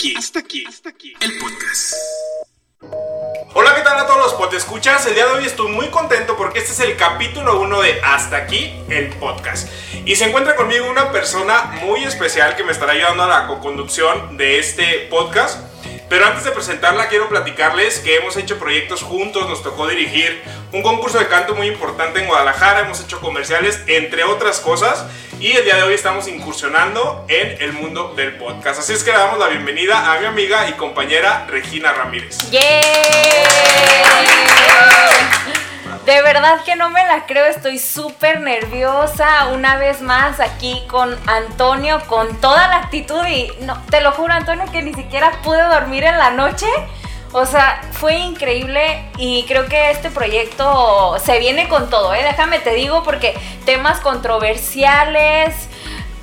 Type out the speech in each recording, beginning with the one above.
aquí, hasta aquí, hasta aquí, el podcast. Hola, ¿qué tal a todos los escuchas? El día de hoy estoy muy contento porque este es el capítulo 1 de Hasta aquí, el podcast. Y se encuentra conmigo una persona muy especial que me estará ayudando a la co-conducción de este podcast. Pero antes de presentarla, quiero platicarles que hemos hecho proyectos juntos, nos tocó dirigir un concurso de canto muy importante en Guadalajara, hemos hecho comerciales, entre otras cosas, y el día de hoy estamos incursionando en el mundo del podcast. Así es que le damos la bienvenida a mi amiga y compañera Regina Ramírez. ¡Yeah! De verdad que no me la creo, estoy súper nerviosa una vez más aquí con Antonio, con toda la actitud y no, te lo juro Antonio que ni siquiera pude dormir en la noche. O sea, fue increíble y creo que este proyecto se viene con todo, ¿eh? Déjame te digo porque temas controversiales,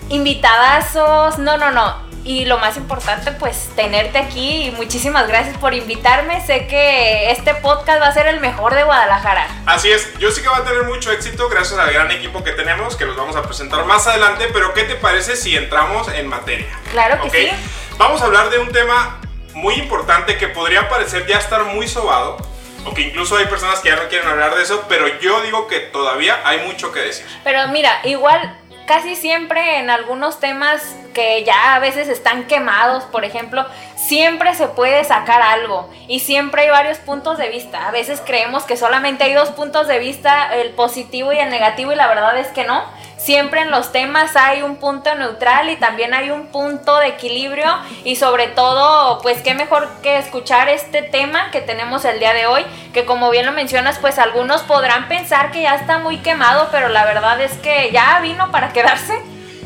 invitadazos, no, no, no y lo más importante, pues tenerte aquí y muchísimas gracias por invitarme. Sé que este podcast va a ser el mejor de Guadalajara. Así es, yo sé que va a tener mucho éxito gracias al gran equipo que tenemos, que los vamos a presentar más adelante, pero ¿qué te parece si entramos en materia? Claro que sí. Vamos a hablar de un tema muy importante que podría parecer ya estar muy sobado, o que incluso hay personas que ya no quieren hablar de eso, pero yo digo que todavía hay mucho que decir. Pero mira, igual casi siempre en algunos temas que ya a veces están quemados, por ejemplo, siempre se puede sacar algo y siempre hay varios puntos de vista. A veces creemos que solamente hay dos puntos de vista, el positivo y el negativo, y la verdad es que no. Siempre en los temas hay un punto neutral y también hay un punto de equilibrio y sobre todo, pues qué mejor que escuchar este tema que tenemos el día de hoy, que como bien lo mencionas, pues algunos podrán pensar que ya está muy quemado, pero la verdad es que ya vino para quedarse.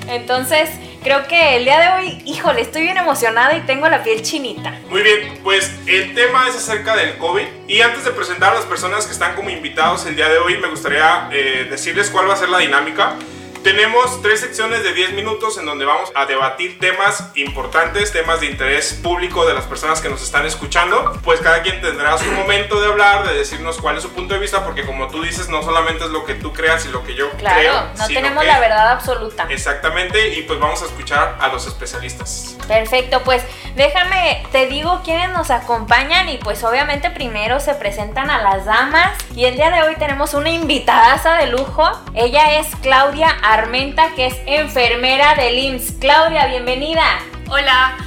Entonces, creo que el día de hoy, híjole, estoy bien emocionada y tengo la piel chinita. Muy bien, pues el tema es acerca del COVID. Y antes de presentar a las personas que están como invitados el día de hoy, me gustaría eh, decirles cuál va a ser la dinámica. Tenemos tres secciones de 10 minutos en donde vamos a debatir temas importantes, temas de interés público de las personas que nos están escuchando. Pues cada quien tendrá su momento de hablar, de decirnos cuál es su punto de vista, porque como tú dices, no solamente es lo que tú creas y lo que yo claro, creo. no tenemos la verdad absoluta. Exactamente, y pues vamos a escuchar a los especialistas. Perfecto, pues déjame, te digo quiénes nos acompañan y pues obviamente primero se presentan a las damas y el día de hoy tenemos una invitadaza de lujo. Ella es Claudia Armenta, que es enfermera del IMSS. Claudia, bienvenida. Hola.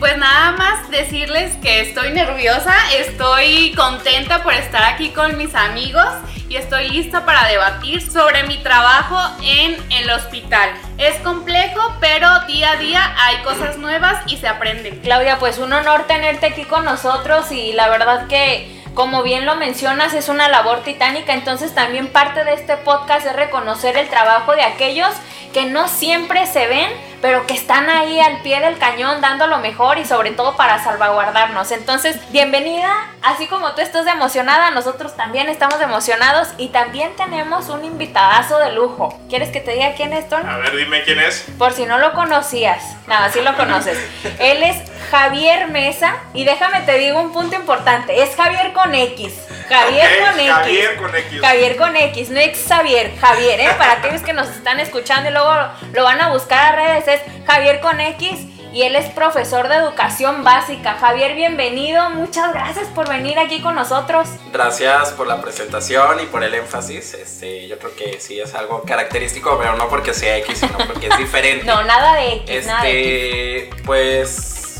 Pues nada más decirles que estoy nerviosa, estoy contenta por estar aquí con mis amigos y estoy lista para debatir sobre mi trabajo en el hospital. Es complejo, pero día a día hay cosas nuevas y se aprenden. Claudia, pues un honor tenerte aquí con nosotros y la verdad que como bien lo mencionas, es una labor titánica, entonces también parte de este podcast es reconocer el trabajo de aquellos que no siempre se ven, pero que están ahí al pie del cañón dando lo mejor y sobre todo para salvaguardarnos. Entonces, bienvenida, así como tú estás emocionada, nosotros también estamos emocionados y también tenemos un invitadazo de lujo. ¿Quieres que te diga quién es, Tony? A ver, dime quién es. Por si no lo conocías, nada, sí lo conoces. Él es Javier Mesa y déjame te digo un punto importante, es Javier con X. Javier con X. Javier con X. Javier con X, no ex Javier, Javier, ¿eh? Para aquellos que nos están escuchando y luego lo van a buscar a redes, es Javier con X y él es profesor de educación básica. Javier, bienvenido, muchas gracias por venir aquí con nosotros. Gracias por la presentación y por el énfasis. Este, yo creo que sí es algo característico, pero no porque sea X, sino porque es diferente. no, nada de X. Este, nada de X. pues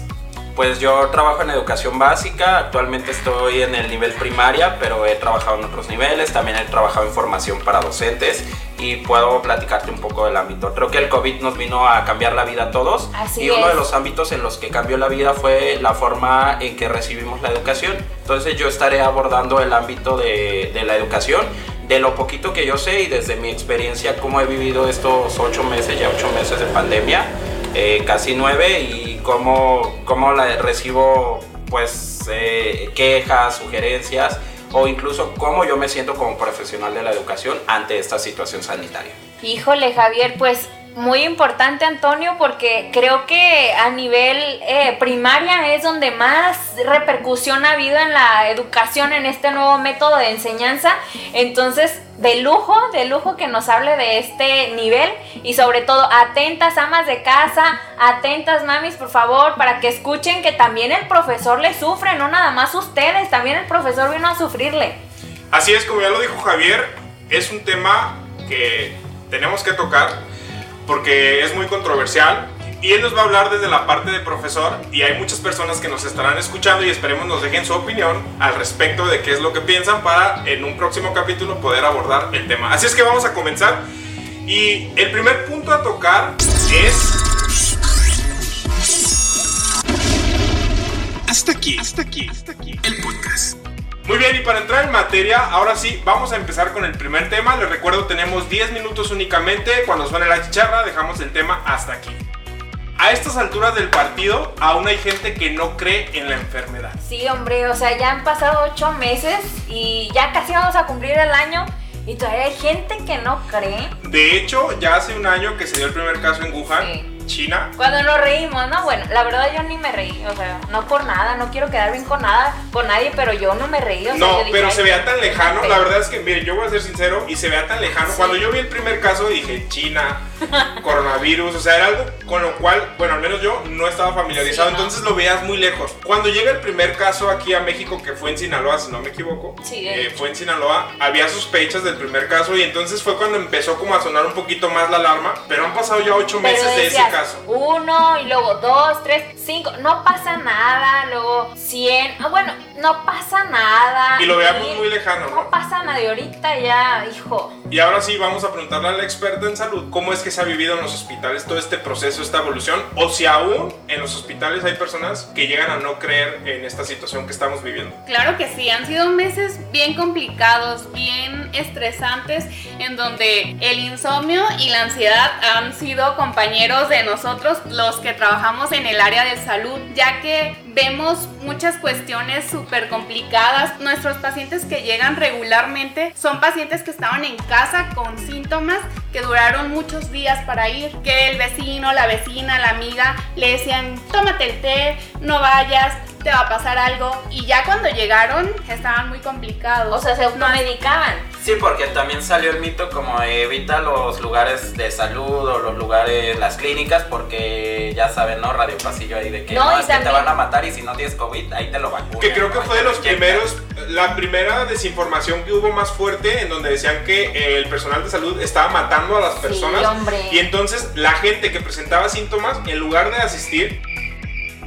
pues yo trabajo en educación básica, actualmente estoy en el nivel primaria, pero he trabajado en otros niveles, también he trabajado en formación para docentes y puedo platicarte un poco del ámbito. Creo que el COVID nos vino a cambiar la vida a todos Así y uno es. de los ámbitos en los que cambió la vida fue la forma en que recibimos la educación. Entonces yo estaré abordando el ámbito de, de la educación de lo poquito que yo sé y desde mi experiencia, cómo he vivido estos ocho meses, ya ocho meses de pandemia, eh, casi nueve, y cómo, cómo la recibo pues eh, quejas, sugerencias o incluso cómo yo me siento como profesional de la educación ante esta situación sanitaria. Híjole, Javier, pues muy importante, Antonio, porque creo que a nivel eh, primaria es donde más repercusión ha habido en la educación, en este nuevo método de enseñanza. Entonces, de lujo, de lujo que nos hable de este nivel y sobre todo atentas amas de casa, atentas mamis, por favor, para que escuchen que también el profesor le sufre, no nada más ustedes, también el profesor vino a sufrirle. Así es, como ya lo dijo Javier, es un tema que tenemos que tocar porque es muy controversial y él nos va a hablar desde la parte de profesor y hay muchas personas que nos estarán escuchando y esperemos nos dejen su opinión al respecto de qué es lo que piensan para en un próximo capítulo poder abordar el tema. Así es que vamos a comenzar y el primer punto a tocar es... Hasta aquí, hasta aquí, hasta aquí, el podcast. Muy bien, y para entrar en materia, ahora sí, vamos a empezar con el primer tema. Les recuerdo, tenemos 10 minutos únicamente. Cuando suene la chicharra, dejamos el tema hasta aquí. A estas alturas del partido, aún hay gente que no cree en la enfermedad. Sí, hombre, o sea, ya han pasado 8 meses y ya casi vamos a cumplir el año y todavía hay gente que no cree. De hecho, ya hace un año que se dio el primer caso en Wuhan. Sí. China. Cuando nos reímos, ¿no? Bueno, la verdad yo ni me reí, o sea, no por nada, no quiero quedar bien con nada, con nadie, pero yo no me reí. O sea, No, dije, pero "Ay, se veía tan lejano. feo". La verdad es que, mire, yo voy a ser sincero y se veía tan lejano. Sí. Cuando yo vi el primer caso dije China, coronavirus, o sea, era algo con lo cual, bueno, al menos yo no estaba familiarizado, Sí, no. entonces lo veías muy lejos. Cuando llega el primer caso aquí a México, que fue en Sinaloa, si no me equivoco, Sí, de eh, fue en Sinaloa, había sospechas del primer caso y entonces fue cuando empezó como a sonar un poquito más la alarma, pero han pasado ya ocho Pero meses de ese decías, caso. Uno y luego dos, tres, cinco, no pasa nada, luego cien, ah, bueno, no pasa nada. Y lo veamos muy lejano, No ¿no? pasa nada, y ahorita ya, hijo. Y ahora sí vamos a preguntarle a la experta en salud cómo es que se ha vivido en los hospitales todo este proceso, esta evolución, o si aún en los hospitales hay personas que llegan a no creer en esta situación que estamos viviendo. Claro que sí, han sido meses bien complicados, bien estresantes, en donde el insomnio y la ansiedad han sido compañeros de nosotros, los que trabajamos en el área de salud, ya que vemos muchas cuestiones súper complicadas. Nuestros pacientes que llegan regularmente son pacientes que estaban en casa con síntomas que duraron muchos días para ir, que el vecino, la vecina, la amiga le decían, tómate el té, no vayas, te va a pasar algo. Y ya cuando llegaron estaban muy complicados. O sea, se No, automedicaban. Sí, porque también salió el mito como evita los lugares de salud o los lugares, las clínicas, porque ya saben, ¿no? Radio Pasillo ahí de que No, no, es que te van a matar y si no tienes COVID, ahí te lo vacunan. Que creo que fue de los primeros, la primera desinformación que hubo más fuerte en donde decían que eh, el personal de salud estaba matando a las personas. hombre. Y entonces la gente que presentaba síntomas, en lugar de asistir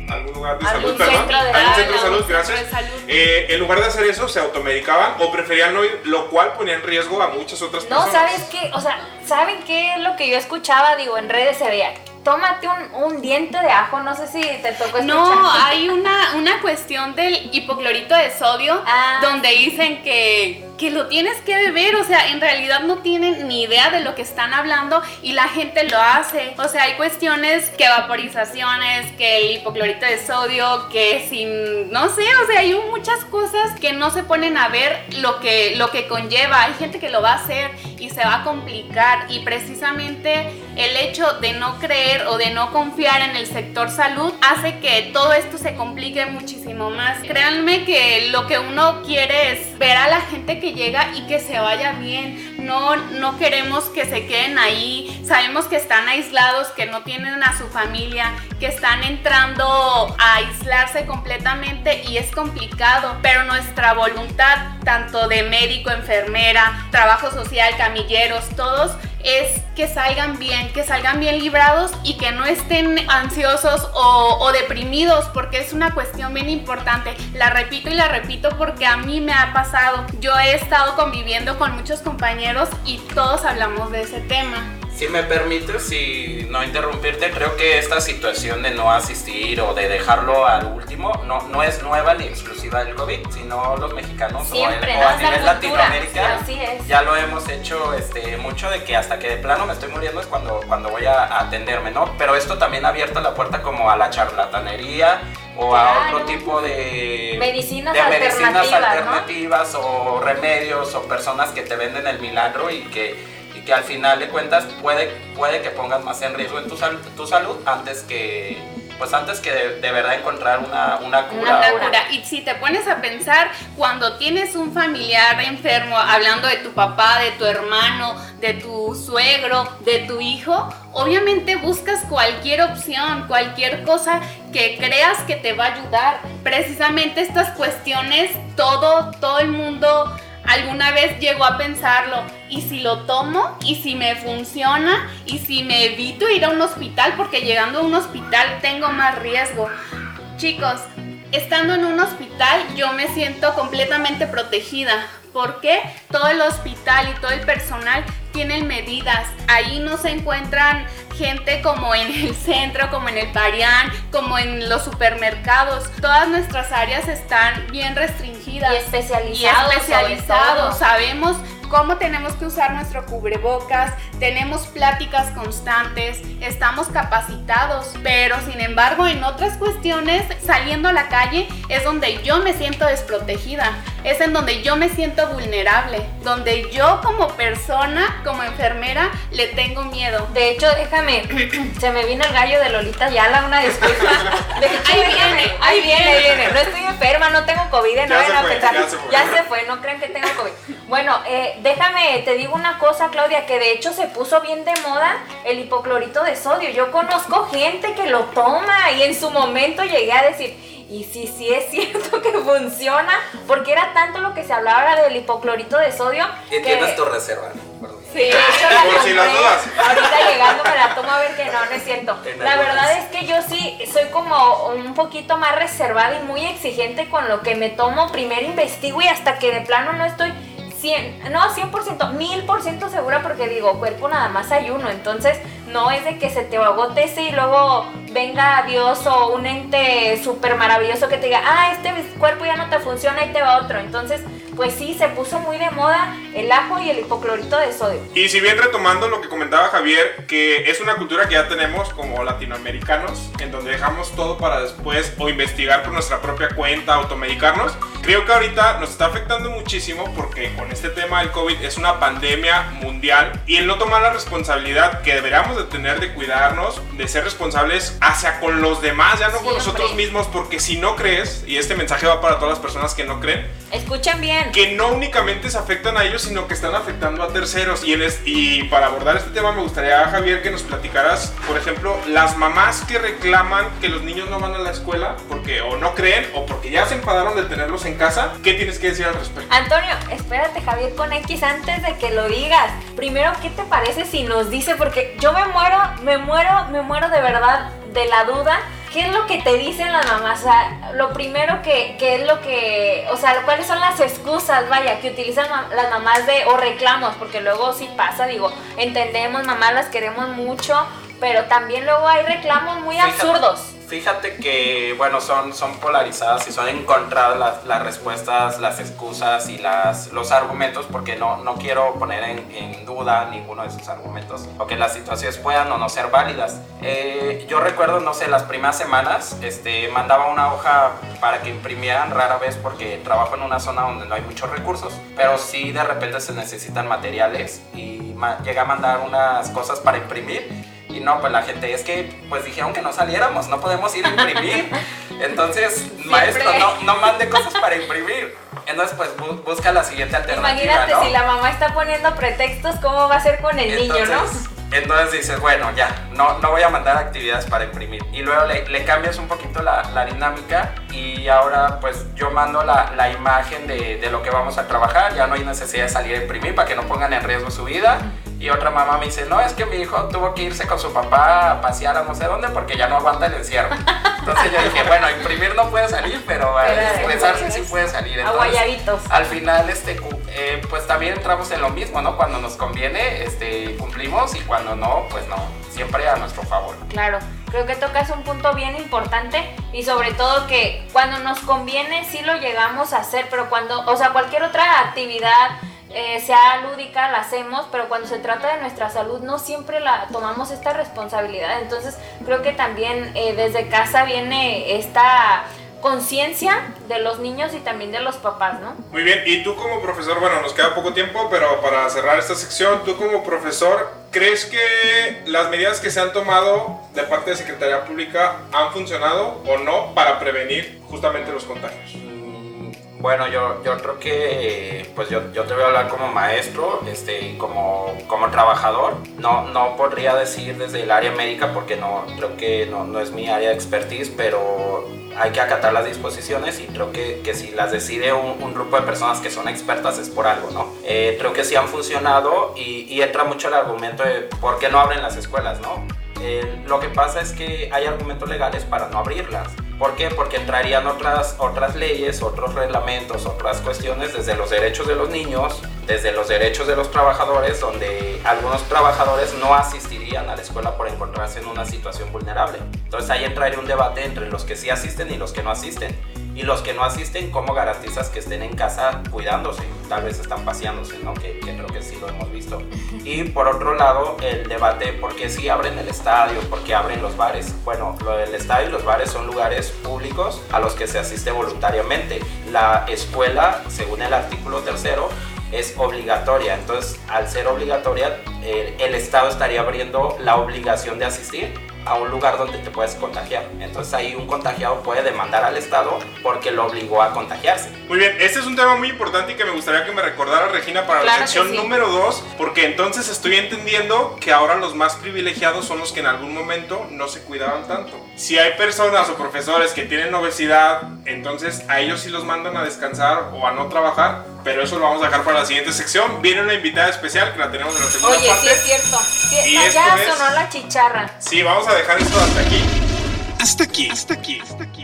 algún lugar de Algún salud, perdón, algún centro de no, salud, gracias. Eh, en lugar de hacer eso, se automedicaban o preferían no ir, lo cual ponía en riesgo a muchas otras No, personas. ¿sabes qué? O sea, ¿saben qué es lo que yo escuchaba? Digo, en redes se veía. Tómate un, un diente de ajo, no sé si te tocó escuchar. No, hay una, una cuestión del hipoclorito de sodio Ah. donde dicen que, que lo tienes que beber, o sea, en realidad no tienen ni idea de lo que están hablando y la gente lo hace. O sea, hay cuestiones que vaporizaciones, que el hipoclorito de sodio, que sin, no sé, o sea, hay muchas cosas que no se ponen a ver lo que, lo que conlleva. Hay gente que lo va a hacer y se va a complicar y precisamente el hecho de no creer o de no confiar en el sector salud hace que todo esto se complique muchísimo más. Créanme que lo que uno quiere es ver a la gente que llega y que se vaya bien. No, no queremos que se queden ahí. Sabemos que están aislados, que no tienen a su familia, que están entrando a aislarse completamente y es complicado. Pero nuestra voluntad, tanto de médico, enfermera, trabajo social, camilleros, todos, es que salgan bien, que salgan bien librados y que no estén ansiosos o, o deprimidos, porque es una cuestión bien importante. La repito y la repito porque a mí me ha pasado. Yo he estado conviviendo con muchos compañeros y todos hablamos de ese tema. Si me permites, si no interrumpirte, creo que esta situación de no asistir o de dejarlo al último no, no es nueva ni exclusiva del COVID, sino los mexicanos Siempre, o, el- o a nivel cultura, Latinoamérica sí, ya lo hemos hecho este, mucho de que hasta que de plano me estoy muriendo es cuando, cuando voy a, a atenderme, ¿no? Pero esto también ha abierto la puerta como a la charlatanería o a Claro. otro tipo de Medicinas de medicinas alternativas, ¿no? alternativas o remedios o personas que te venden el milagro y que, que al final de cuentas puede, puede que pongas más en riesgo en tu, tu salud antes que pues antes que de, verdad encontrar una, una cura. Una cura. Y si te pones a pensar, cuando tienes un familiar enfermo, hablando de tu papá, de tu hermano, de tu suegro, de tu hijo, obviamente buscas cualquier opción, cualquier cosa que creas que te va a ayudar. Precisamente estas cuestiones, todo, todo el mundo alguna vez llegó a pensarlo, ¿y si lo tomo? ¿Y si me funciona? ¿Y si me evito ir a un hospital? Porque llegando a un hospital tengo más riesgo. Chicos, estando en un hospital yo me siento completamente protegida. Porque Todo el hospital y todo el personal tienen medidas. Ahí no se encuentran gente como en el centro, como en el Parián, como en los supermercados. Todas nuestras áreas están bien restringidas. Y especializados. Y especializados. Sabemos cómo tenemos que usar nuestro cubrebocas, tenemos pláticas constantes, estamos capacitados, pero sin embargo en otras cuestiones, saliendo a la calle, es donde yo me siento desprotegida, es en donde yo me siento vulnerable, donde yo como persona, como enfermera, le tengo miedo. De hecho, déjame, se me vino el gallo de Lolita Yala, una disculpa. ahí viene, ahí viene, ahí viene. No estoy enferma, no tengo COVID, no vayan a pensar. Ya se, fue. ya se fue, no crean que tengo COVID. Bueno, eh, déjame, te digo una cosa, Claudia, que de hecho se puso bien de moda el hipoclorito de sodio. Yo conozco gente que lo toma y en su momento llegué a decir, y si sí es cierto que funciona, porque era tanto lo que se hablaba del hipoclorito de sodio. Y tienes tu reserva, Sí, de hecho la Por si las dudas. Ahorita llegando me la tomo a ver que no, no es cierto. La verdad es que yo sí soy como un poquito más reservada y muy exigente con lo que me tomo. Primero investigo y hasta que de plano no estoy 100, no 100%, 1000% segura porque digo, cuerpo nada más hay uno, entonces no es de que se te agote ese y luego venga Dios o un ente súper maravilloso que te diga, ah, este cuerpo ya no te funciona y te va otro, entonces pues sí, se puso muy de moda el ajo y el hipoclorito de sodio. Y si bien retomando lo que comentaba Javier, que es una cultura que ya tenemos como latinoamericanos, en donde dejamos todo para después o investigar por nuestra propia cuenta, automedicarnos, creo que ahorita nos está afectando muchísimo porque con este tema del COVID es una pandemia mundial y el no tomar la responsabilidad que deberíamos de tener de cuidarnos, de ser responsables hacia con los demás, ya no con nosotros mismos, porque si no crees, y este mensaje va para todas las personas que no creen, escuchen bien, que no únicamente se afectan a ellos, sino que están afectando a terceros. Y, y para abordar este tema me gustaría, Javier, que nos platicaras, por ejemplo, las mamás que reclaman que los niños no van a la escuela porque o no creen o porque ya se enfadaron de tenerlos en casa. ¿Qué tienes que decir al respecto? Antonio, espérate, Javier, con X antes de que lo digas. Primero, ¿qué te parece si nos dice? Porque yo me muero, me muero, me muero de verdad de la duda ¿qué es lo que te dicen las mamás? O sea, lo primero que, es lo que, o sea, cuáles son las excusas, vaya, que utilizan las mamás de, o reclamos, porque luego sí pasa, digo, entendemos, mamás las queremos mucho, pero también luego hay reclamos muy absurdos. Fíjate que, bueno, son, son polarizadas y son encontradas las, las respuestas, las excusas y las, los argumentos, porque no, no quiero poner en, en, duda ninguno de esos argumentos, o que las situaciones puedan o no ser válidas. Eh, yo recuerdo, no sé, las primeras semanas, este, mandaba una hoja para que imprimieran rara vez, porque trabajo en una zona donde no hay muchos recursos, pero sí de repente se necesitan materiales y llega a mandar unas cosas para imprimir y no, pues la gente, es que pues dijeron que no saliéramos, no podemos ir a imprimir. Entonces, maestro, no, no mande cosas para imprimir. Entonces, pues busca la siguiente alternativa. Imagínate si la mamá está poniendo pretextos, ¿cómo va a ser con el niño, no? Entonces dices, bueno, ya, no, no voy a mandar actividades para imprimir. Y luego le, le cambias un poquito la, la, dinámica y ahora pues yo mando la, la imagen de, de, lo que vamos a trabajar. Ya no hay necesidad de salir a imprimir para que no pongan en riesgo su vida. Y otra mamá me dice, no, es que mi hijo tuvo que irse con su papá a pasear a no sé dónde porque ya no aguanta el encierro. Entonces yo dije, bueno, imprimir no puede salir, pero, expresarse sí puede salir. Entonces, al final, este, eh, pues también entramos en lo mismo, ¿no? Cuando nos conviene, este, cumplimos y cuando no, pues no, siempre a nuestro favor. Claro, creo que tocas un punto bien importante y sobre todo que cuando nos conviene sí lo llegamos a hacer, pero cuando, o sea, cualquier otra actividad eh, sea lúdica, la hacemos, pero cuando se trata de nuestra salud no siempre la tomamos esta responsabilidad. Entonces creo que también eh, desde casa viene esta conciencia de los niños y también de los papás, ¿no? Muy bien, y tú como profesor, bueno, nos queda poco tiempo, pero para cerrar esta sección, tú como profesor, ¿crees que las medidas que se han tomado de parte de Secretaría Pública han funcionado o no para prevenir justamente los contagios? Bueno, yo, yo creo que pues yo, yo, te voy a hablar como maestro este, como, como trabajador. No, no podría decir desde el área médica porque no, creo que no, no es mi área de expertise, pero hay que acatar las disposiciones y creo que, que si las decide un, un, grupo de personas que son expertas es por algo, ¿no? Eh, creo que sí han funcionado y, y, entra mucho el argumento de por qué no abren las escuelas, ¿no? Eh, lo que pasa es que hay argumentos legales para no abrirlas. ¿Por qué? Porque entrarían otras, otras leyes, otros reglamentos, otras cuestiones desde los derechos de los niños, desde los derechos de los trabajadores, donde algunos trabajadores no asistirían a la escuela por encontrarse en una situación vulnerable. Entonces ahí entraría un debate entre los que sí asisten y los que no asisten. Y los que no asisten, ¿cómo garantizas que estén en casa cuidándose? Tal vez están paseándose, ¿no? Que, que creo que sí lo hemos visto. Y por otro lado, el debate, ¿por qué sí abren el estadio? ¿Por qué abren los bares? Bueno, lo del estadio y los bares son lugares públicos a los que se asiste voluntariamente. La escuela, según el artículo tercero, es obligatoria. Entonces, al ser obligatoria, el, el Estado estaría abriendo la obligación de asistir a un lugar donde te puedes contagiar. Entonces ahí un contagiado puede demandar al Estado porque lo obligó a contagiarse. Muy bien, este es un tema muy importante y que me gustaría que me recordara Regina para Claro la sección sí. número 2, porque entonces estoy entendiendo que ahora los más privilegiados son los que en algún momento no se cuidaban tanto. Si hay personas o profesores que tienen obesidad, entonces a ellos sí los mandan a descansar o a no trabajar, pero eso lo vamos a dejar para la siguiente sección. Viene una invitada especial que la tenemos en la segunda Oye, parte. sí es cierto. Sí, Y ya esto es- sonó la chicharra. Sí, vamos a dejar esto hasta aquí. Hasta aquí, hasta aquí, hasta aquí.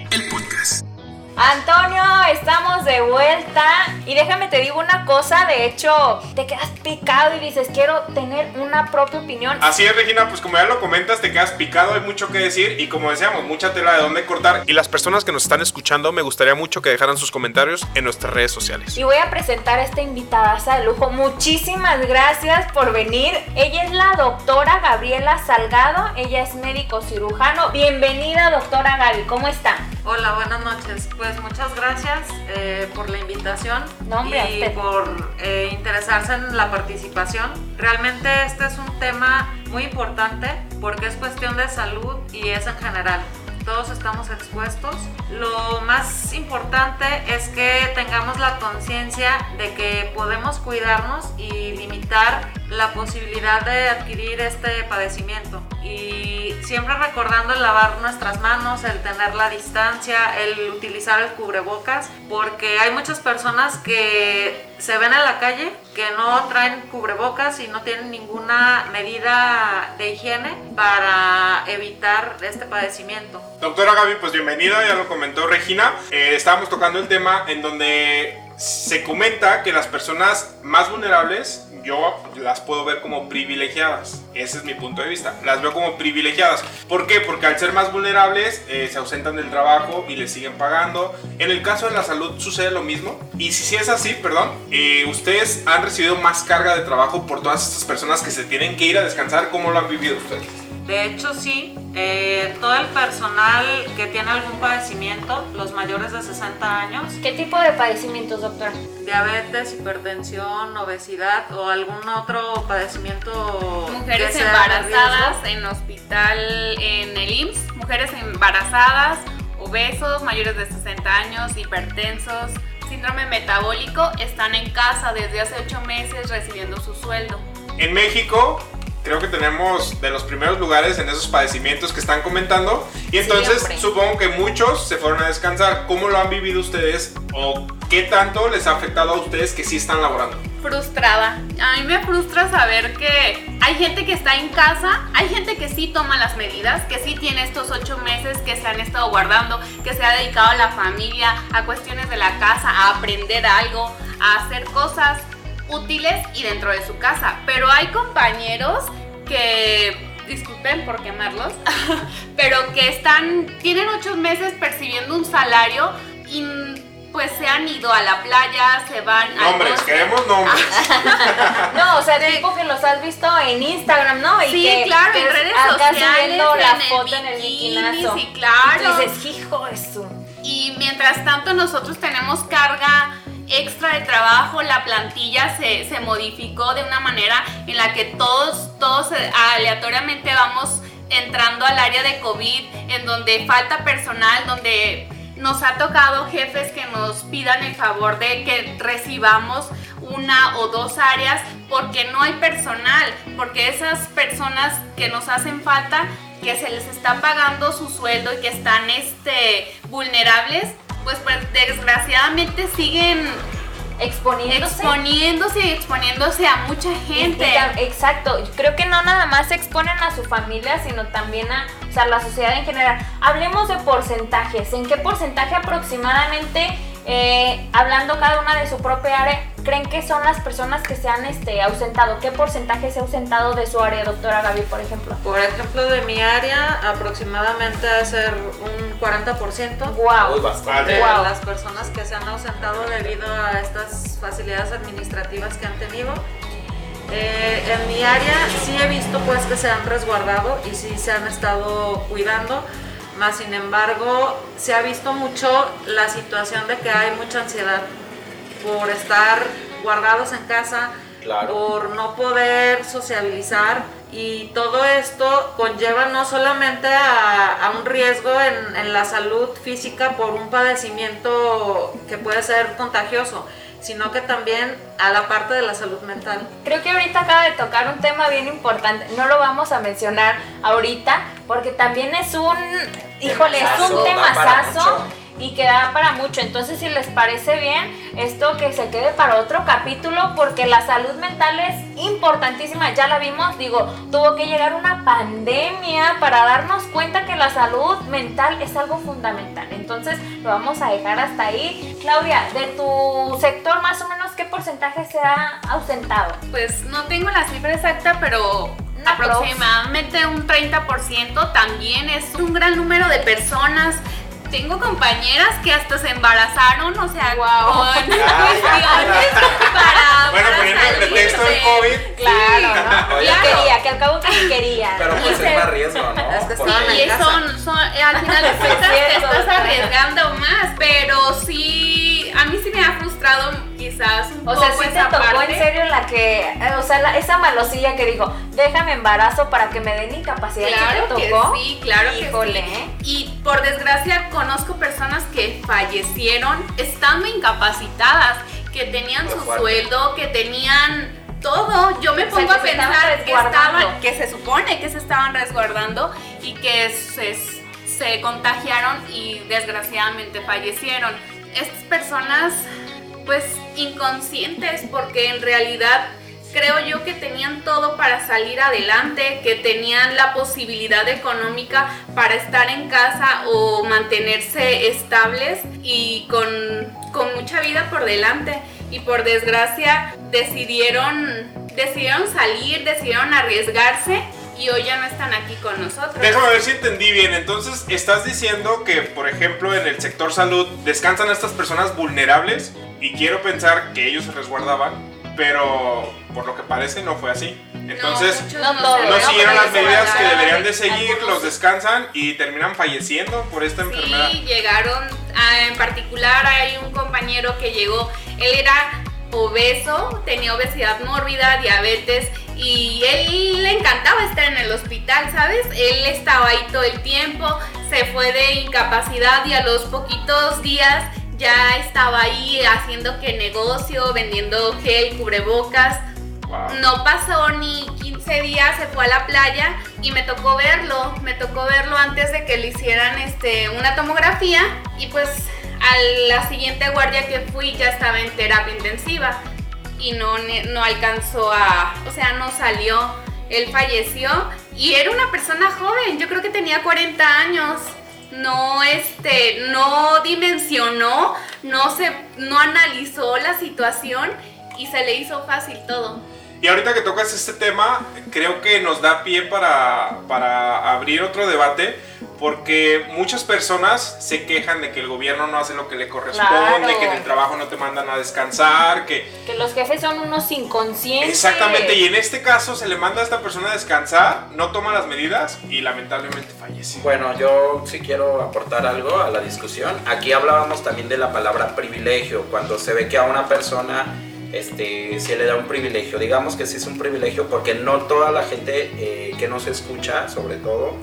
Antonio, estamos de vuelta y déjame te digo una cosa, de hecho te quedas picado y dices quiero tener una propia opinión. Así es, Regina, pues como ya lo comentas, te quedas picado, hay mucho que decir y como decíamos, mucha tela de dónde cortar. Y las personas que nos están escuchando, me gustaría mucho que dejaran sus comentarios en nuestras redes sociales. Y voy a presentar a esta invitada de lujo. Muchísimas gracias por venir. Ella es la doctora Gabriela Salgado. Ella es médico cirujano. Bienvenida, doctora Gaby. ¿Cómo está? Hola, buenas noches. Pues muchas gracias eh, por la invitación No, hombre, y por eh, interesarse en la participación. Realmente este es un tema muy importante porque es cuestión de salud y es en general. Todos estamos expuestos. Lo más importante es que tengamos la conciencia de que podemos cuidarnos y limitar la posibilidad de adquirir este padecimiento. Y siempre recordando el lavar nuestras manos, el tener la distancia, el utilizar el cubrebocas, porque hay muchas personas que se ven en la calle que no traen cubrebocas y no tienen ninguna medida de higiene para evitar este padecimiento. Doctora Gaby, pues bienvenida, ya lo comentó Regina. Eh, estábamos tocando el tema en donde se comenta que las personas más vulnerables, yo las puedo ver como privilegiadas. Ese es mi punto de vista. Las veo como privilegiadas. ¿Por qué? Porque al ser más vulnerables eh, se ausentan del trabajo y les siguen pagando. En el caso de la salud sucede lo mismo. Y si es así, perdón, eh, ustedes han recibido más carga de trabajo por todas estas personas que se tienen que ir a descansar. ¿Cómo lo han vivido ustedes? De hecho, sí, eh, todo el personal que tiene algún padecimiento, los mayores de 60 años, ¿Qué tipo de padecimientos, doctora? diabetes, hipertensión, obesidad o algún otro padecimiento Mujeres embarazadas en hospital en el IMSS, mujeres embarazadas, obesos, mayores de 60 años, hipertensos, síndrome metabólico, están en casa desde hace 8 meses recibiendo su sueldo. En México, creo que tenemos de los primeros lugares en esos padecimientos que están comentando. Y entonces supongo que muchos se fueron a descansar. ¿Cómo lo han vivido ustedes? ¿O qué tanto les ha afectado a ustedes que sí están laborando? frustrada. A mí me frustra saber que hay gente que está en casa, hay gente que sí toma las medidas, que sí tiene estos ocho meses que se han estado guardando, que se ha dedicado a la familia, a cuestiones de la casa, a aprender algo, a hacer cosas útiles y dentro de su casa. Pero hay compañeros que disculpen por quemarlos, pero que están, tienen ocho meses percibiendo un salario y pues se han ido a la playa, se van al Nombres, queremos nombres. No, o sea, tipo que los has visto en Instagram, ¿no? Y Sí, que- claro, que en es redes acá sociales, la en el foto en el bikini, bikinazo. sí, claro. Y dices, hijo de su. y mientras tanto nosotros tenemos carga extra de trabajo, la plantilla se, se modificó de una manera en la que todos, todos aleatoriamente vamos entrando al área de COVID, en donde falta personal, donde nos ha tocado jefes que nos pidan el favor de que recibamos una o dos áreas porque no hay personal, porque esas personas que nos hacen falta, que se les está pagando su sueldo y que están este, vulnerables, pues, pues desgraciadamente siguen exponiéndose. Exponiéndose y exponiéndose a mucha gente. exacto. Creo que no nada más se exponen a su familia, sino también a o sea, la sociedad en general. Hablemos de porcentajes. ¿En qué porcentaje aproximadamente, eh, hablando cada una de su propia área, creen que son las personas que se han este, ausentado? ¿Qué porcentaje se ha ausentado de su área, doctora Gaby, por ejemplo? Por ejemplo, de mi área, aproximadamente a ser un 40%. ¡Wow! De las personas que se han ausentado debido a estas facilidades administrativas que han tenido. Eh, en mi área sí he visto pues que se han resguardado y sí se han estado cuidando, más sin embargo se ha visto mucho la situación de que hay mucha ansiedad por estar guardados en casa, por no poder sociabilizar. Y todo esto conlleva no solamente a, un riesgo en, en la salud física por un padecimiento que puede ser contagioso, sino que también a la parte de la salud mental. Creo que ahorita acaba de tocar un tema bien importante, no lo vamos a mencionar ahorita, porque también es un, híjole, es un temazazo y queda para mucho. Entonces, si les parece bien, esto que se quede para otro capítulo, porque la salud mental es importantísima. Ya la vimos, digo, tuvo que llegar una pandemia para darnos cuenta que la salud mental es algo fundamental. Entonces, lo vamos a dejar hasta ahí. Claudia, de tu sector, más o menos, ¿qué porcentaje se ha ausentado? Pues no tengo la cifra exacta, pero aproximadamente un 30% también es un gran número de personas tengo compañeras que hasta se embarazaron, o sea, wow. con cuestiones para. Bueno, poniendo el pretexto del COVID. Claro, ¿no? Claro. quería, que al cabo que quería. Pero pues es más riesgo, ¿no? Es que sí, son, son, al final de cuentas te estás arriesgando más, pero sí, a mí sí me ha frustrado quizás un o poco. O sea, sí te tocó en serio la que, eh, o sea, esa malosilla que dijo, déjame embarazo para que me den incapacidad. Claro ¿Sí que sí, claro que sí. Y por desgracia conozco personas que fallecieron estando incapacitadas, que tenían su sueldo, que tenían todo. Yo me pongo a pensar que estaban, que se supone que se estaban resguardando y que se, se contagiaron y desgraciadamente fallecieron. Estas personas pues inconscientes porque en realidad creo yo que tenían todo para salir adelante, que tenían la posibilidad económica para estar en casa o mantenerse estables y con, con mucha vida por delante. Y por desgracia decidieron, decidieron salir, decidieron arriesgarse y hoy ya no están aquí con nosotros. Déjame ver si entendí bien. Entonces, estás diciendo que, por ejemplo, en el sector salud descansan estas personas vulnerables y quiero pensar que ellos se resguardaban, pero por lo que parece no fue así. Entonces, no, no, siguieron las medidas que deberían de seguir, los descansan y terminan falleciendo por esta enfermedad. Sí, llegaron, en particular hay un compañero que llegó, él era obeso, tenía obesidad mórbida, diabetes y él le encantaba estar en el hospital, ¿sabes? Él estaba ahí todo el tiempo, se fue de incapacidad y a los poquitos días ya estaba ahí haciendo que negocio, vendiendo gel, cubrebocas. No pasó ni 15 días, se fue a la playa y me tocó verlo, me tocó verlo antes de que le hicieran este, una tomografía y pues a la siguiente guardia que fui ya estaba en terapia intensiva y no, no alcanzó a, o sea, no salió, él falleció y era una persona joven, yo creo que tenía 40 años no este no dimensionó, no se no analizó la situación y se le hizo fácil todo. Y ahorita que tocas este tema, creo que nos da pie para, para abrir otro debate, porque muchas personas se quejan de que el gobierno no hace lo que le corresponde, Claro. que en el trabajo no te mandan a descansar, que... Que los jefes son unos inconscientes. Exactamente, y en este caso se le manda a esta persona a descansar, no toma las medidas y lamentablemente fallece. Bueno, yo sí quiero aportar algo a la discusión. Aquí hablábamos también de la palabra privilegio, cuando se ve que a una persona este, se le da un privilegio. Digamos que sí es un privilegio porque no toda la gente eh, que nos escucha, sobre todo,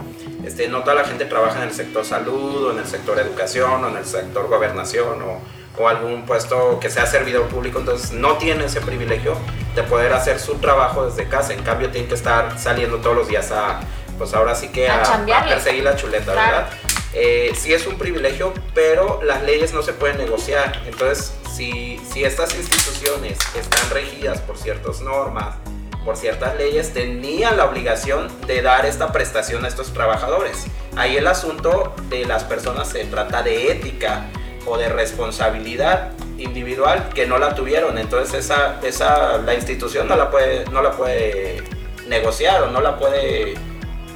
este, no toda la gente trabaja en el sector salud o en el sector educación o en el sector gobernación o, o algún puesto que sea servidor público, entonces no tiene ese privilegio de poder hacer su trabajo desde casa. En cambio, tiene que estar saliendo todos los días a, pues ahora sí que A a, a chambearle. perseguir la chuleta, Claro. ¿verdad? Eh, sí es un privilegio, pero las leyes no se pueden negociar. Entonces, si, si estas instituciones están regidas por ciertas normas, por ciertas leyes, tenían la obligación de dar esta prestación a estos trabajadores. Ahí el asunto de las personas se trata de ética o de responsabilidad individual que no la tuvieron. Entonces esa, esa la institución no la puede, no la puede negociar o no la puede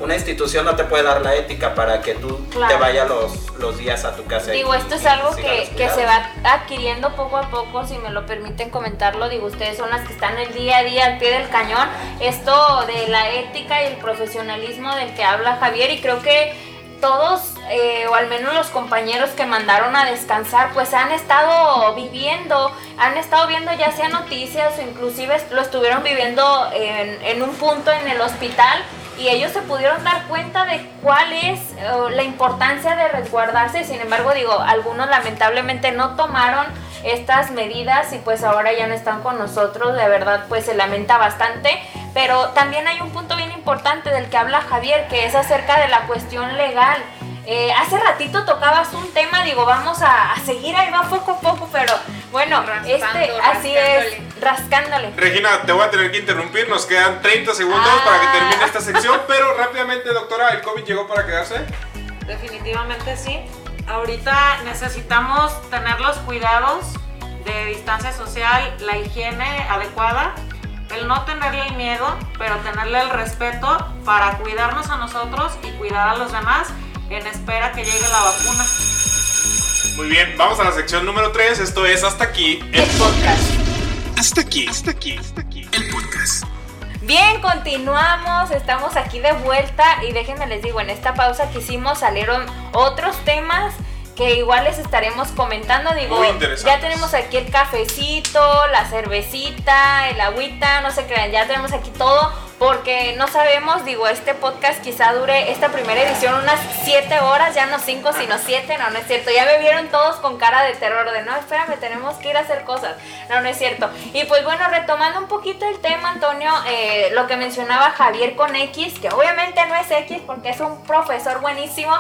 una institución no te puede dar la ética para que tú Claro. te vayas los, los días a tu casa. y- Digo, esto es algo que, que se va adquiriendo poco a poco, si me lo permiten comentarlo. Digo, ustedes son las que están el día a día al pie del cañón. Esto de la ética y el profesionalismo del que habla Javier, y creo que todos, eh, o al menos los compañeros que mandaron a descansar, pues han estado viviendo, han estado viendo ya sea noticias o inclusive lo estuvieron viviendo en, en un punto en el hospital y ellos se pudieron dar cuenta de cuál es eh, la importancia de resguardarse. Sin embargo, digo, algunos lamentablemente no tomaron estas medidas y pues ahora ya no están con nosotros. De verdad, pues se lamenta bastante. Pero también hay un punto bien importante del que habla Javier, que es acerca de la cuestión legal. Eh, hace ratito tocabas un tema, digo, vamos a, a seguir ahí va poco a poco, pero bueno, Raspando, este así es, rascándole. Regina, te voy a tener que interrumpir, nos quedan 30 segundos Ah. para que termine esta sección, pero rápidamente, doctora, ¿el COVID llegó para quedarse? Definitivamente sí. Ahorita necesitamos tener los cuidados de distancia social, la higiene adecuada, el no tenerle el miedo, pero tenerle el respeto para cuidarnos a nosotros y cuidar a los demás en espera que llegue la vacuna. Muy bien, vamos a la sección número 3, esto es Hasta aquí, el podcast. Hasta aquí, hasta aquí, hasta aquí, el podcast. Bien, continuamos, estamos aquí de vuelta y déjenme les digo, en esta pausa que hicimos salieron otros temas que igual les estaremos comentando, digo, Muy ya tenemos aquí el cafecito, la cervecita, el agüita, no se crean, ya tenemos aquí todo porque no sabemos, digo, este podcast quizá dure esta primera edición unas 7 horas, ya no 5 sino 7, no, no es cierto, ya me vieron todos con cara de terror de, no, espérame, tenemos que ir a hacer cosas, no, no es cierto. Y pues bueno, retomando un poquito el tema, Antonio, eh, lo que mencionaba Javier con X, que obviamente no es X porque es un profesor buenísimo,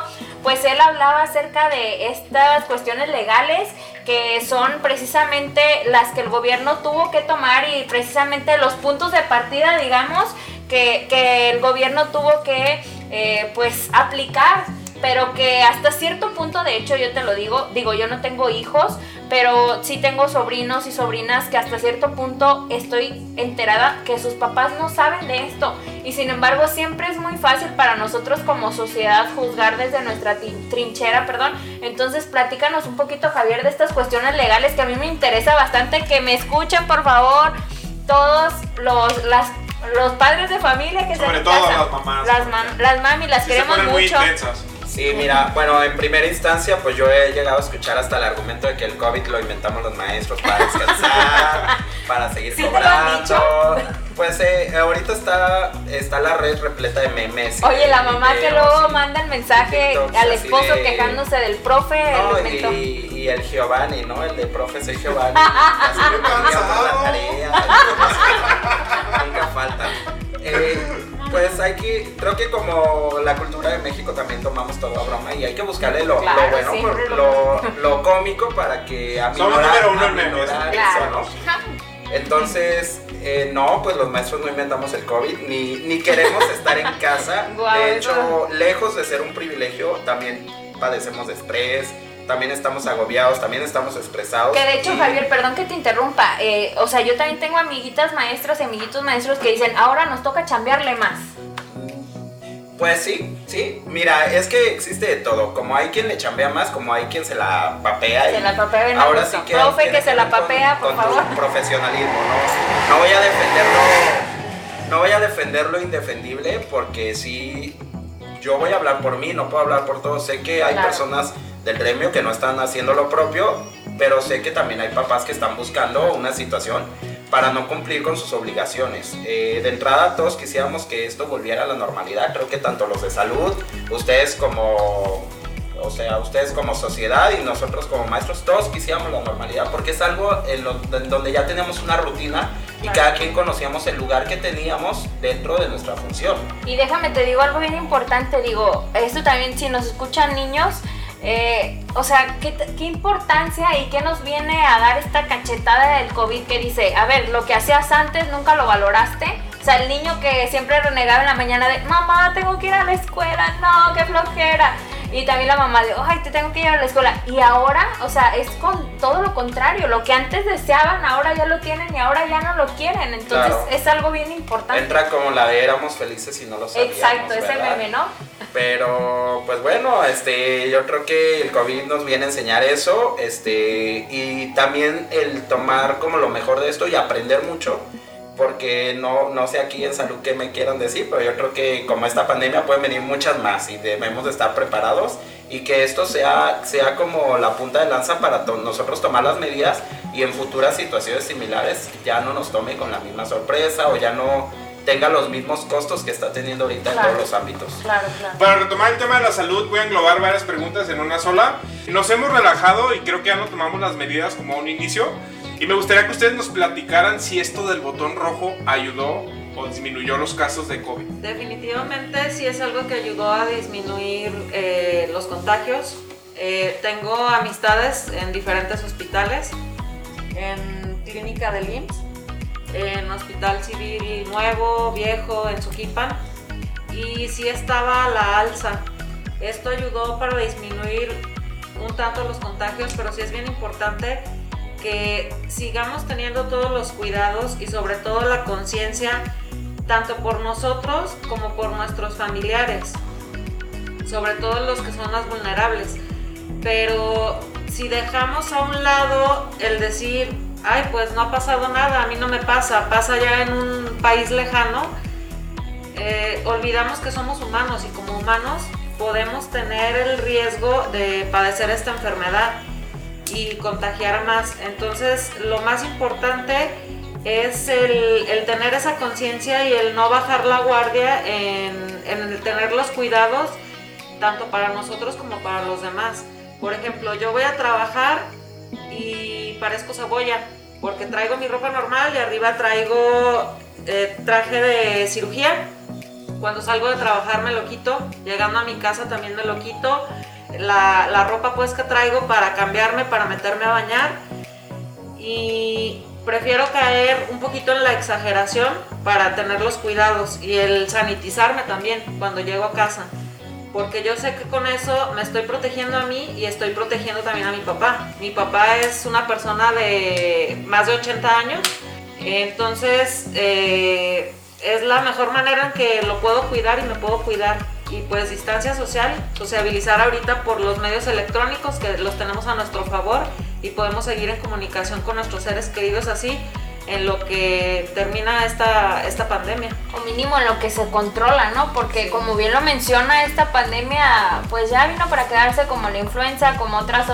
pues él hablaba acerca de estas cuestiones legales que son precisamente las que el gobierno tuvo que tomar y precisamente los puntos de partida, digamos, que, el gobierno tuvo que eh, pues aplicar pero que hasta cierto punto, de hecho yo te lo digo, digo yo no tengo hijos, pero sí tengo sobrinos y sobrinas que hasta cierto punto estoy enterada que sus papás no saben de esto y sin embargo siempre es muy fácil para nosotros como sociedad juzgar desde nuestra trinchera, perdón. Entonces platícanos un poquito Javier de estas cuestiones legales que a mí me interesa bastante que me escuchen por favor todos los las los padres de familia que Sobre todo casa. las mamás, Las, mam- las mami, las Sí se queremos ponen muy mucho. intensas. Sí, mira, bueno, en primera instancia, pues yo he llegado a escuchar hasta el argumento de que el COVID lo inventamos los maestros para descansar, para seguir ¿Sí cobrando. Pues eh, ahorita está, está la red repleta de memes. Oye, la mamá que luego manda el mensaje TikToks al esposo de- quejándose del profe, No, inventó. y, y el Giovanni, ¿no? El de profe soy Giovanni. Así me la tarea. Falta. Eh, pues hay que, creo que como la cultura de México también tomamos todo a broma y hay que buscarle lo, lo Claro, bueno, siempre por- lo- lo, lo cómico para que Somos aminorar, número uno en Claro. eso, ¿no? Entonces, eh, no, pues los maestros no inventamos el COVID, ni, ni queremos estar en casa. De hecho, lejos de ser un privilegio, también padecemos de estrés, también estamos agobiados, también estamos estresados. Que de hecho, y- Javier, perdón que te interrumpa. eh, o sea, yo también tengo amiguitas maestras y amiguitos maestros que dicen, ahora nos toca chambearle más. Pues sí, sí. Mira, es que existe de todo. Como hay quien le chambea más, como hay quien se la papea. Se y la papea bien Ahora sí que. Profe, que se la ver con- papea, por con tu favor. profesionalismo, ¿no? No voy a defenderlo. No voy a defender lo indefendible porque sí. Yo voy a hablar por mí, no puedo hablar por todos. Sé que hay Claro. personas del gremio que no están haciendo lo propio, pero sé que también hay papás que están buscando una situación para no cumplir con sus obligaciones. Eh, de entrada, todos quisiéramos que esto volviera a la normalidad. Creo que tanto los de salud, ustedes como, o sea, ustedes como sociedad y nosotros como maestros, todos quisiéramos la normalidad porque es algo en, lo- en donde ya tenemos una rutina y Claro. cada quien conocíamos el lugar que teníamos dentro de nuestra función. Y déjame te digo algo bien importante, digo, esto también si nos escuchan niños, eh, o sea, ¿qué, t- ¿qué importancia y qué nos viene a dar esta cachetada del COVID que dice, a ver, lo que hacías antes nunca lo valoraste? O sea, el niño que siempre renegaba en la mañana de, mamá, tengo que ir a la escuela, no, qué flojera. Y también la mamá de, ay, te tengo que ir a la escuela. Y ahora, o sea, es con todo lo contrario. Lo que antes deseaban, ahora ya lo tienen y ahora ya no lo quieren. Entonces Claro. es algo bien importante. Entra como la de éramos felices y no lo sabíamos. Exacto, ese meme, ¿no? Pero, pues bueno, este, yo creo que el COVID nos viene a enseñar eso, este, y también el tomar como lo mejor de esto y aprender mucho, porque no, no sé aquí en salud qué me quieran decir, pero yo creo que como esta pandemia pueden venir muchas más y debemos de estar preparados y que esto sea, sea como la punta de lanza para to- nosotros tomar las medidas y en futuras situaciones similares ya no nos tome con la misma sorpresa o ya no tenga los mismos costos que está teniendo ahorita Claro. en todos los ámbitos. Claro, claro. Para retomar el tema de la salud, voy a englobar varias preguntas en una sola. Nos hemos relajado y creo que ya no tomamos las medidas como a un inicio. Y me gustaría que ustedes nos platicaran si esto del botón rojo ayudó o disminuyó los casos de COVID. Definitivamente sí es algo que ayudó a disminuir eh, los contagios. Eh, tengo amistades en diferentes hospitales, en clínica del IMSS, en Hospital Civil Nuevo, Viejo, en Suquipan, y sí estaba a la alza. Esto ayudó para disminuir un tanto los contagios, pero sí es bien importante que sigamos teniendo todos los cuidados y sobre todo la conciencia tanto por nosotros como por nuestros familiares, sobre todo los que son más vulnerables. Pero si dejamos a un lado el decir, ay, pues no ha pasado nada, a mí no me pasa, pasa ya en un país lejano, eh, olvidamos que somos humanos y como humanos podemos tener el riesgo de padecer esta enfermedad y contagiar más. Entonces, lo más importante es el, el tener esa conciencia y el no bajar la guardia en, en el tener los cuidados tanto para nosotros como para los demás. Por ejemplo, yo voy a trabajar y parezco cebolla porque traigo mi ropa normal y arriba traigo eh, traje de cirugía. Cuando salgo de trabajar me lo quito, llegando a mi casa también me lo quito. La, la ropa pues que traigo para cambiarme, para meterme a bañar. Y prefiero caer un poquito en la exageración para tener los cuidados y el sanitizarme también cuando llego a casa. Porque yo sé que con eso me estoy protegiendo a mí y estoy protegiendo también a mi papá. Mi papá es una persona de más de 80 años, entonces eh, es la mejor manera en que lo puedo cuidar y me puedo cuidar. Y pues distancia social, sociabilizar ahorita por los medios electrónicos que los tenemos a nuestro favor y podemos seguir en comunicación con nuestros seres queridos así en lo que termina esta, esta pandemia. O mínimo en lo que se controla, ¿no? Porque como bien lo menciona, esta pandemia pues ya vino para quedarse como la influenza, como otras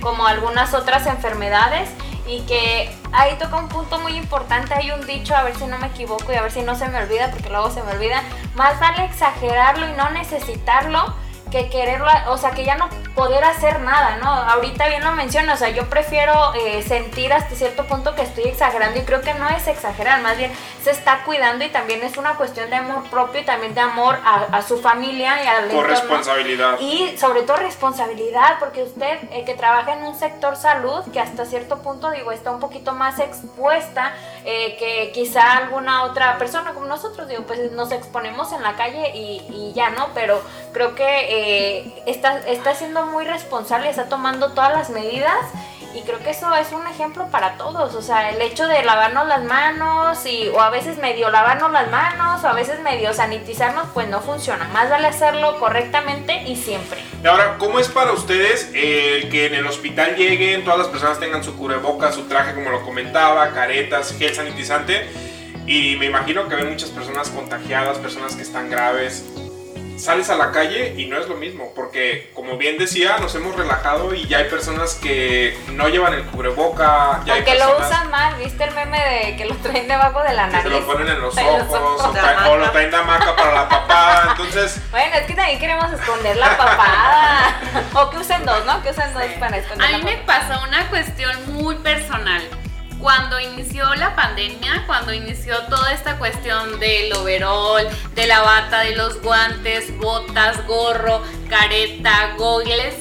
como algunas otras enfermedades y que ahí toca un punto muy importante, hay un dicho, a ver si no me equivoco y a ver si no se me olvida, porque luego se me olvida, más vale exagerarlo y no necesitarlo que quererlo, o sea, que ya no poder hacer nada, ¿no? Ahorita bien lo menciono, o sea, yo prefiero eh, sentir hasta cierto punto que estoy exagerando y creo que no es exagerar, más bien se está cuidando y también es una cuestión de amor propio y también de amor a, a su familia y al Por responsabilidad. Y sobre todo responsabilidad, porque usted eh, que trabaja en un sector salud, que hasta cierto punto, digo, está un poquito más expuesta eh, que quizá alguna otra persona como nosotros, digo, pues nos exponemos en la calle y, y ya, ¿no? Pero creo que eh, está, está siendo muy responsable, está tomando todas las medidas y creo que eso es un ejemplo para todos, o sea, el hecho de lavarnos las manos y o a veces medio lavarnos las manos o a veces medio sanitizarnos, pues no funciona. Más vale hacerlo correctamente y siempre. Y ahora, ¿cómo es para ustedes el que en el hospital lleguen, todas las personas tengan su cubrebocas, su traje, como lo comentaba, caretas, gel sanitizante? Y me imagino que ven muchas personas contagiadas, personas que están graves sales a la calle y no es lo mismo, porque como bien decía, nos hemos relajado y ya hay personas que no llevan el cubreboca, ya o que lo usan mal, ¿viste el meme de que lo traen debajo de la nariz? Que se lo ponen en los ojos, o, lo traen de hamaca para la papada, entonces... Bueno, es que también queremos esconder la papada, o que usen dos, ¿no? Que usen dos para esconder A mí me pasó una cuestión muy personal cuando inició la pandemia, cuando inició toda esta cuestión del overall, de la bata, de los guantes, botas, gorro, careta, gogles,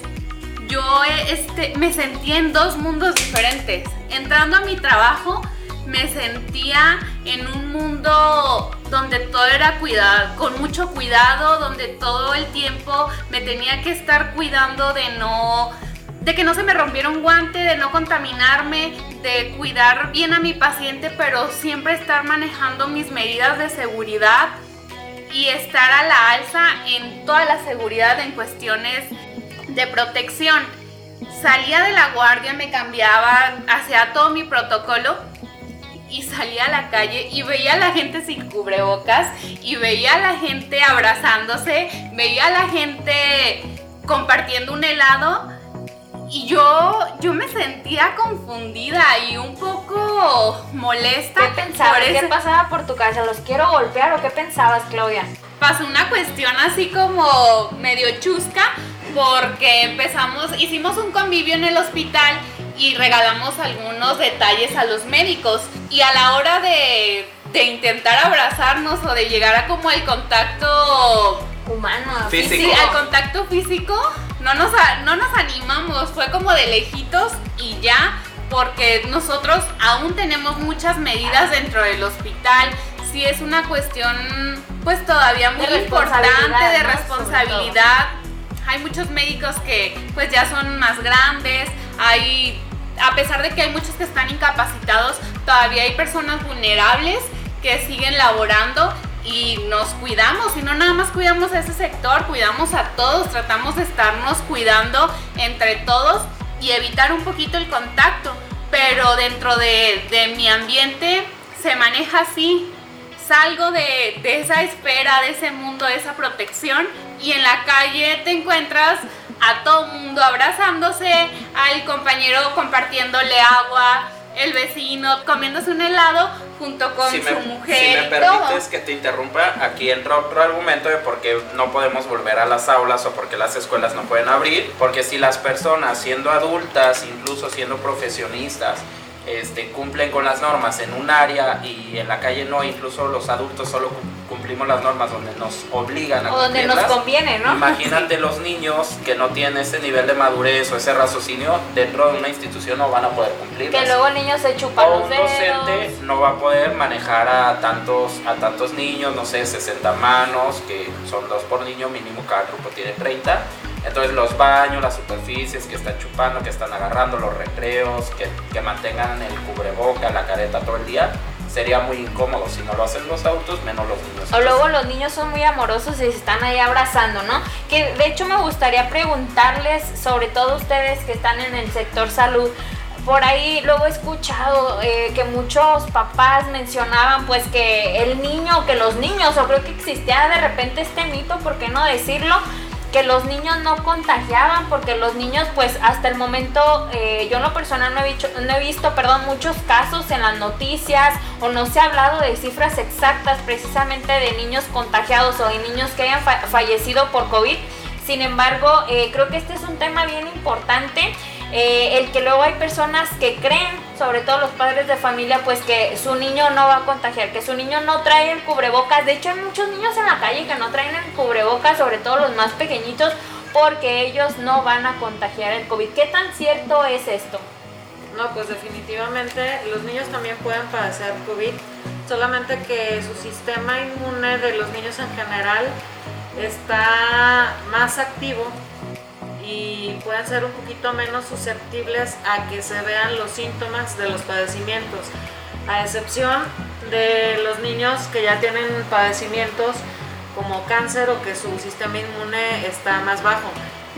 yo este, me sentía en dos mundos diferentes. Entrando a mi trabajo, me sentía en un mundo donde todo era cuidado, con mucho cuidado, donde todo el tiempo me tenía que estar cuidando de no de que no se me rompiera un guante, de no contaminarme, de cuidar bien a mi paciente, pero siempre estar manejando mis medidas de seguridad y estar a la alza en toda la seguridad en cuestiones de protección. Salía de la guardia, me cambiaba, hacía todo mi protocolo y salía a la calle y veía a la gente sin cubrebocas y veía a la gente abrazándose, veía a la gente compartiendo un helado y yo, yo me sentía confundida y un poco molesta. ¿Qué pensabas? ¿Qué pasaba por tu casa? ¿Los quiero golpear o qué pensabas, Claudia? Pasó una cuestión así como medio chusca porque empezamos, hicimos un convivio en el hospital y regalamos algunos detalles a los médicos. Y a la hora de, de intentar abrazarnos o de llegar a como el contacto humano, físico. Sí, al contacto físico, no nos, no nos animamos, fue como de lejitos y ya, porque nosotros aún tenemos muchas medidas dentro del hospital. Sí es una cuestión pues todavía muy importante de responsabilidad. Hay muchos médicos que pues ya son más grandes, hay a pesar de que hay muchos que están incapacitados, todavía hay personas vulnerables que siguen laborando y nos cuidamos y no nada más cuidamos a ese sector, cuidamos a todos, tratamos de estarnos cuidando entre todos y evitar un poquito el contacto, pero dentro de, mi ambiente se maneja así. Salgo de, de esa espera, de ese mundo, de esa protección y en la calle te encuentras a todo mundo abrazándose, al compañero compartiéndole agua, el vecino comiéndose un helado junto con su mujer. Si me permites que te interrumpa, aquí entra otro argumento de por qué no podemos volver a las aulas o por qué las escuelas no pueden abrir. Porque si las personas, siendo adultas, incluso siendo profesionistas, este, cumplen con las normas en un área y en la calle no, incluso los adultos solo cumplimos las normas donde nos obligan a o donde nos conviene, ¿no? Imagínate los niños que no tienen ese nivel de madurez o ese raciocinio dentro de una institución no van a poder cumplir. Que luego el niño se chupa o un docente no va a poder manejar a tantos a tantos niños, no sé, 60 manos, que son dos por niño, mínimo cada grupo tiene 30 entonces los baños, las superficies que están chupando, que están agarrando, los recreos, que, que mantengan el cubreboca, la careta todo el día, sería muy incómodo. Si no lo hacen los autos, menos los niños. O luego los niños son muy amorosos y se están ahí abrazando, ¿no? Que de hecho me gustaría preguntarles, sobre todo ustedes que están en el sector salud, por ahí luego he escuchado eh, que muchos papás mencionaban pues que el niño, que los niños, o creo que existía de repente este mito, ¿por qué no decirlo? Que los niños no contagiaban porque los niños pues hasta el momento eh, yo en lo personal no he, visto, no he visto perdón muchos casos en las noticias o no se ha hablado de cifras exactas precisamente de niños contagiados o de niños que hayan fallecido por COVID. Sin embargo eh, creo que este es un tema bien importante eh, el que luego hay personas que creen, sobre todo los padres de familia, pues que su niño no va a contagiar, que su niño no trae el cubrebocas. De hecho, hay muchos niños en la calle que no traen el cubrebocas, sobre todo los más pequeñitos, porque ellos no van a contagiar el COVID. ¿Qué tan cierto es esto? No, pues definitivamente los niños también pueden padecer COVID, solamente que su sistema inmune de los niños en general está más activo y pueden ser un poquito menos susceptibles a que se vean los síntomas de los padecimientos, a excepción de los niños que ya tienen padecimientos como cáncer o que su sistema inmune está más bajo.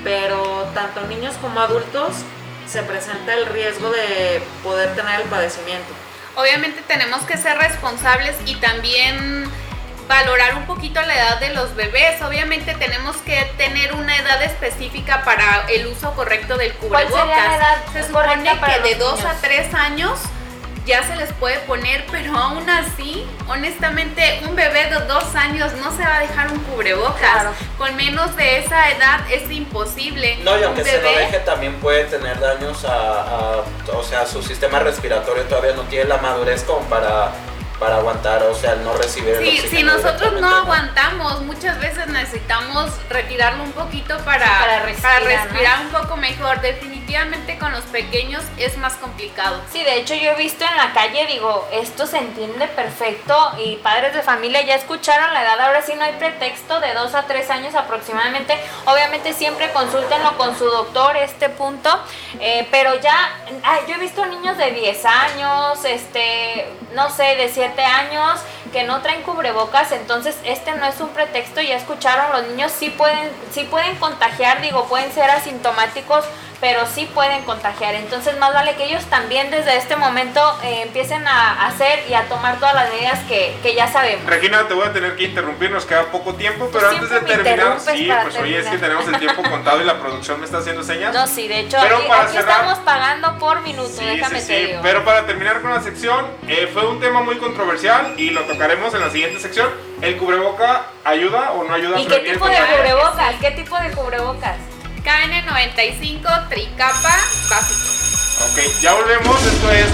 Pero tanto niños como adultos se presenta el riesgo de poder tener el padecimiento. Obviamente tenemos que ser responsables y también valorar un poquito la edad de los bebés. Obviamente tenemos que tener una edad específica para el uso correcto del cubrebocas. ¿Cuál sería la edad Se supone para que de los 2 a niños? 3 años ya se les puede poner, pero aún así, honestamente, un bebé de 2 años no se va a dejar un cubrebocas. Claro. Con menos de esa edad es imposible. No, y aunque un se lo bebé deje también puede tener daños a, a- o sea, su sistema respiratorio todavía no tiene la madurez como para, para aguantar, o sea, el no recibir el Sí, si nosotros no aguantamos, muchas veces necesitamos retirarlo un poquito para, Para respirar, para respirar un poco mejor. Definitivamente con los pequeños es más complicado. Sí, de hecho yo he visto en la calle, digo, esto se entiende perfecto y padres de familia ya escucharon la edad, ahora sí no hay pretexto de 2 a 3 años aproximadamente. Obviamente siempre consúltenlo con su doctor este punto, eh, pero ya, ah, yo he visto niños de 10 años, este, no sé, de 7 años que no traen cubrebocas, entonces este no es un pretexto, ya escucharon, los niños sí pueden, sí pueden contagiar, digo, pueden ser asintomáticos, pero sí pueden contagiar. Entonces más vale que ellos también desde este momento eh, empiecen a hacer y a tomar todas las medidas que, que ya sabemos. Regina, te voy a tener que interrumpir, nos queda poco tiempo, pero antes de terminar, sí, pues oye, es que terminar. tenemos el tiempo contado y la producción me está haciendo señas. No, sí, de hecho Pero aquí, para aquí cerrar- estamos pagando por minuto, Sí, déjame sí, te sí. digo. Pero para terminar con la sección, eh, fue un tema muy controversial y lo tocaremos en la siguiente sección. ¿El cubreboca ayuda o no ayuda a ¿Y qué tipo de cubrebocas? ¿Qué tipo de cubrebocas? KN95 tricapa básico. Ok, ya volvemos. Esto es.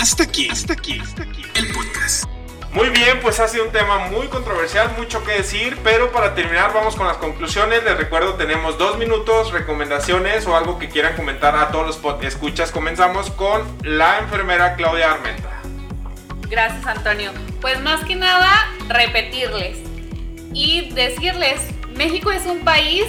Hasta aquí, hasta aquí, hasta aquí. El podcast. Muy bien, pues ha sido un tema muy controversial, mucho que decir, pero para terminar vamos con las conclusiones. Les recuerdo, tenemos dos minutos, recomendaciones o algo que quieran comentar a todos los escuchas. Comenzamos con la enfermera Claudia Armenta. Gracias, Antonio. Pues más que nada, repetirles y decirles, México es un país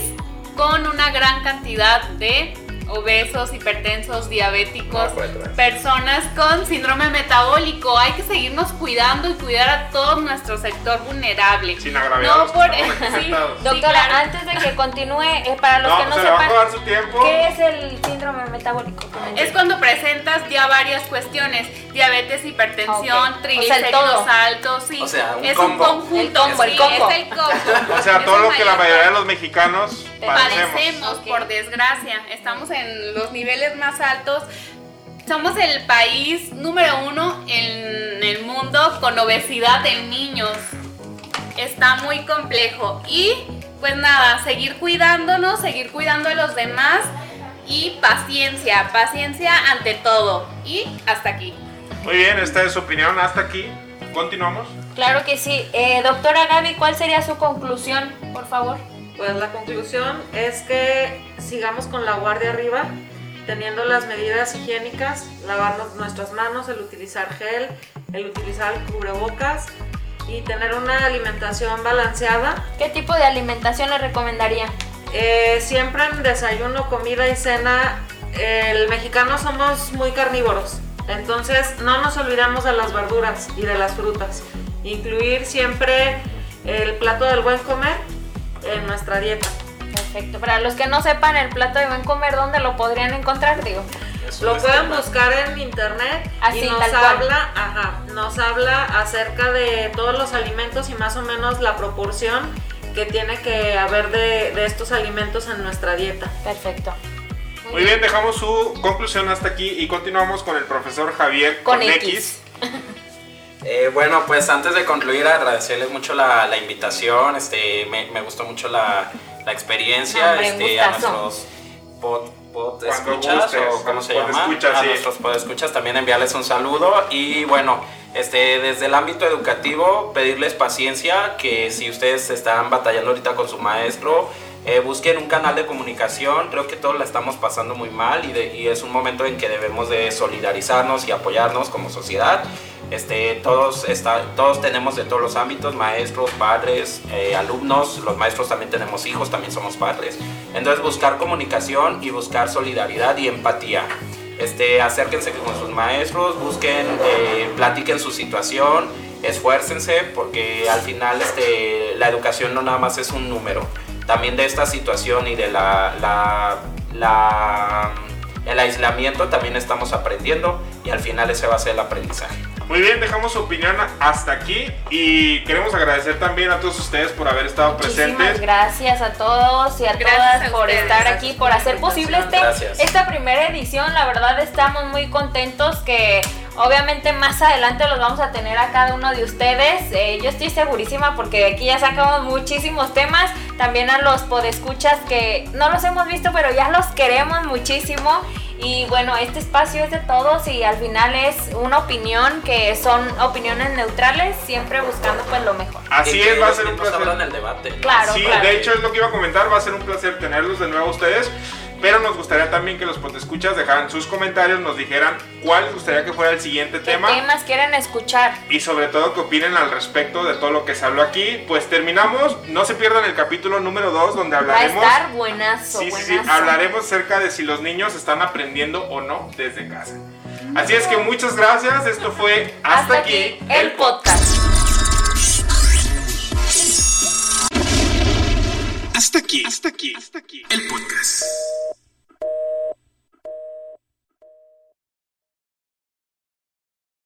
con una gran cantidad de obesos, hipertensos, diabéticos, No, pues, pues. personas con síndrome metabólico. Hay que seguirnos cuidando y cuidar a todo nuestro sector vulnerable. Sin agraviados, No por sí, Doctora, claro. antes de que continúe, eh, para los No, que no se va a sepan, acabar su tiempo. ¿qué es el síndrome metabólico? Es cuando presentas ya varias cuestiones, diabetes, hipertensión, Ok. O sea, el triglicéridos altos, sí. O sea, un es combo. un conjunto, El combo, el sí, combo. es el combo. O sea, todo lo que la mayor mayoría de los mexicanos padecemos. padecemos, Ok. por desgracia. Estamos en los niveles más altos. Somos el país número uno en el mundo con obesidad en niños. Está muy complejo. Y pues nada, seguir cuidándonos, seguir cuidando a los demás y paciencia, paciencia ante todo. Y hasta aquí. Muy bien, esta es su opinión. Hasta aquí. Continuamos. Claro que sí. Eh, doctora Gaby, ¿cuál sería su conclusión, por favor? Pues la conclusión es que sigamos con la guardia arriba, teniendo las medidas higiénicas, lavarnos nuestras manos, el utilizar gel, el utilizar cubrebocas y tener una alimentación balanceada. ¿Qué tipo de alimentación le recomendaría? Eh, siempre en desayuno, comida y cena, el mexicano somos muy carnívoros, entonces no nos olvidamos de las verduras y de las frutas. Incluir siempre el plato del buen comer en nuestra dieta. Perfecto. Para los que no sepan el plato de buen comer, ¿dónde lo podrían encontrar, digo? Eso Lo pueden buscar en internet Así, y nos habla, ajá, nos habla acerca de todos los alimentos y más o menos la proporción que tiene que haber de, de estos alimentos en nuestra dieta. Perfecto. Muy bien, dejamos su conclusión hasta aquí y continuamos con el profesor Javier Con con, X. X. Eh, bueno, pues antes de concluir, agradecerles mucho la, la invitación. Este, me, me gustó mucho la, la experiencia. Hombre, este, a nuestros pod, pod escuchas gustes, o cómo se llama. podescuchas, a sí. nuestros podescuchas también enviarles un saludo. Y bueno, este, desde el ámbito educativo, pedirles paciencia, que si ustedes están batallando ahorita con su maestro, eh, busquen un canal de comunicación, creo que todos la estamos pasando muy mal y, de- y es un momento en que debemos de solidarizarnos y apoyarnos como sociedad. Este, todos, está, todos tenemos de todos los ámbitos, maestros, padres, eh, alumnos, los maestros también tenemos hijos, también somos padres. Entonces buscar comunicación y buscar solidaridad y empatía. Este, acérquense con sus maestros, busquen, eh, platiquen su situación, esfuércense porque al final este, la educación no nada más es un número. También de esta situación y de la, la, la el aislamiento también estamos aprendiendo y al final ese va a ser el aprendizaje. Muy bien, dejamos su opinión hasta aquí y queremos agradecer también a todos ustedes por haber estado Muchísimas presentes. gracias a todos y a Gracias todas a por ustedes. estar aquí, por hacer posible este, Gracias. esta primera edición. La verdad estamos muy contentos que obviamente más adelante los vamos a tener a cada uno de ustedes. Eh, yo estoy segurísima porque aquí ya sacamos muchísimos temas. También a los podescuchas que no los hemos visto, pero ya los queremos muchísimo. Y bueno, este espacio es de todos y al final es una opinión que son opiniones neutrales, siempre buscando pues lo mejor. Así es, va a ser un placer. abran el debate. Claro, sí, claro. de hecho es lo que iba a comentar, va a ser un placer tenerlos de nuevo a ustedes. Pero nos gustaría también que los escuchas dejaran sus comentarios, nos dijeran cuál les gustaría que fuera el siguiente ¿Qué tema temas quieren escuchar? y sobre todo que opinen al respecto de todo lo que se habló aquí. Pues terminamos, no se pierdan el capítulo número 2 donde Va a hablaremos estar buenazo, Sí, sí, hablaremos acerca de si los niños están aprendiendo o no desde casa. Así es que muchas gracias, esto fue Hasta, aquí, el podcast. Hasta aquí, hasta aquí, hasta aquí. El podcast.